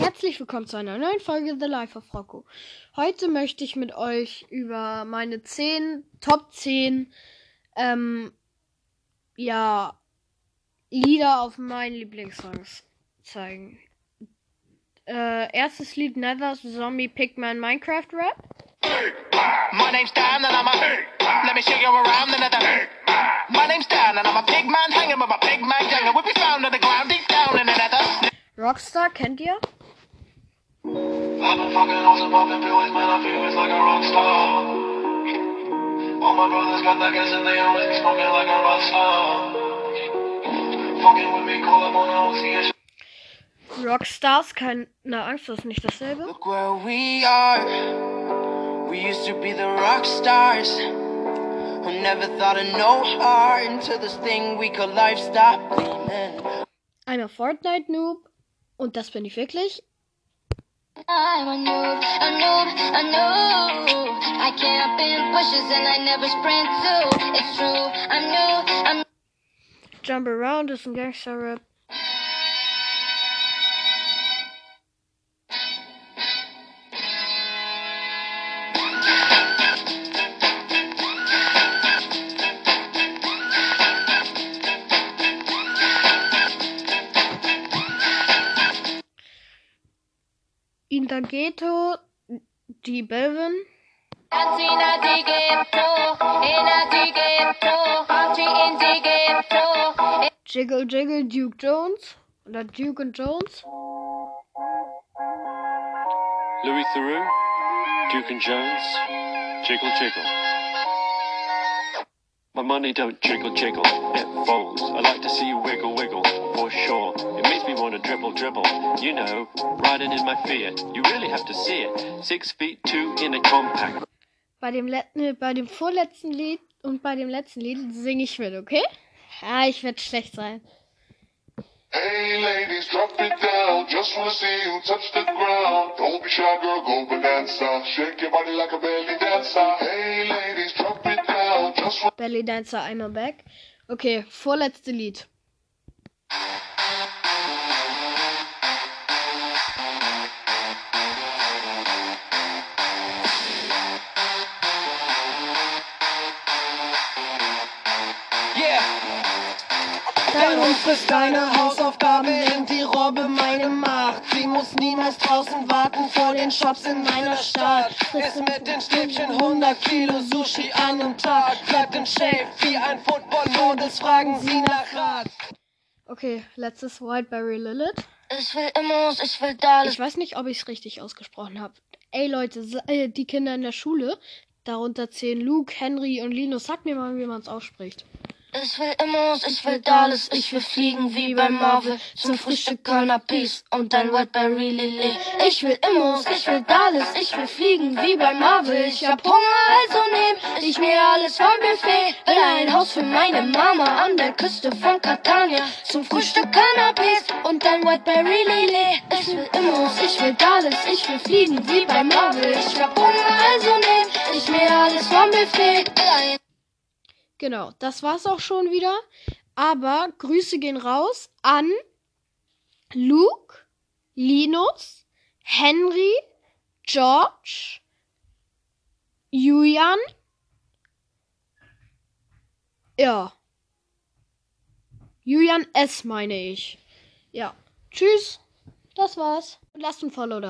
Herzlich willkommen zu einer neuen Folge The Life of Rocco. Heute möchte ich mit euch über meine 10, Top 10, ähm, ja, Lieder auf meinen Lieblingssongs zeigen. Äh, erstes Lied Nether Zombie Pigman Minecraft Rap. My name's Dan and I'm a Let me show you around the nether My name's Dan and I'm a pig man hanging with my pig man gang and we'll be found on the ground deep down in the nether Rockstar kennt ihr? I've been fucking hoes and popping pills, man, I feel it's like a rock star. All my brothers got that gas and they always be smoking like a rock star. Fucking with me, call up on a OC and Rockstars, keine Angst, das ist nicht dasselbe. Look where we are We used to be the rock stars Who never thought of no heart Until this thing we call life stopped gleaming Einmal Fortnite Noob. Und das bin ich wirklich. I'm a noob, a noob, a noob. I can't bushes and I never sprint. It's true, I'm new, I'm Jump Around ist some Gangster-Rap. Indageto, die. Tina di ghetto, Ina di ghetto, Archie in di ghetto. Jiggle Jiggle Duke Jones. Oder Duke und Jones. Louis Theroux, Duke and Jones, jiggle jiggle. My money don't jiggle jiggle, it folds. I like to see you wiggle wiggle, for sure. It makes me want to dribble dribble. You know, riding in my Fiat. You really have to see it. Six feet two in a compact. Bei dem, Let ne, bei dem vorletzten Lied und bei dem letzten Lied singe ich mit, okay? Ja, ich werde schlecht sein. Hey ladies, drop it down. Just wanna see you touch the ground. Don't be shy, girl, go bonanza. Shake your body like a belly dancer. Hey ladies, Belly Dancer einmal back. Okay, vorletzte Lied. Yeah Dein Hund frisst deine Hausaufgaben, Sie muss niemals draußen warten vor den Shops in meiner Stadt. Frisst mit den Stäbchen 100 Kilo Sushi an einem Tag. Bleibt in Shape wie ein Football-Modus, fragen sie nach Rat. Okay, letztes Wildberry Lilith. Ich will Immos, ich will Dallas. Ich weiß nicht, ob ich es richtig ausgesprochen habe. Ey Leute, äh, die Kinder in der Schule, darunter zählen Luke, Henry und Linus. Sagt mir mal, wie man es ausspricht. Ich will Immos, ich will Dallas. Ich will fliegen wie bei Marvel. Zum Frühstück Peace und dein Wildberry Lilly. Ich will Immos, ich will Dallas. Ich will fliegen wie bei Marvel. Ich hab Hunger, also nehm ich mir alles vom Buffet. Will ein Haus für meine Mama an der Küste von Catania. Zum Frühstück Cannabis und dein Wildberry Lilly. Ich will Immos, ich will Dallas. Ich will fliegen wie bei Marvel. Ich hab Hunger, also nehm ich mir alles vom Buffet. Genau, das war's auch schon wieder. Aber Grüße gehen raus an Luke, Linus, Henry, George, Julian. Ja. Julian S. meine ich. Ja. Tschüss. Das war's. Lasst ein Follow da.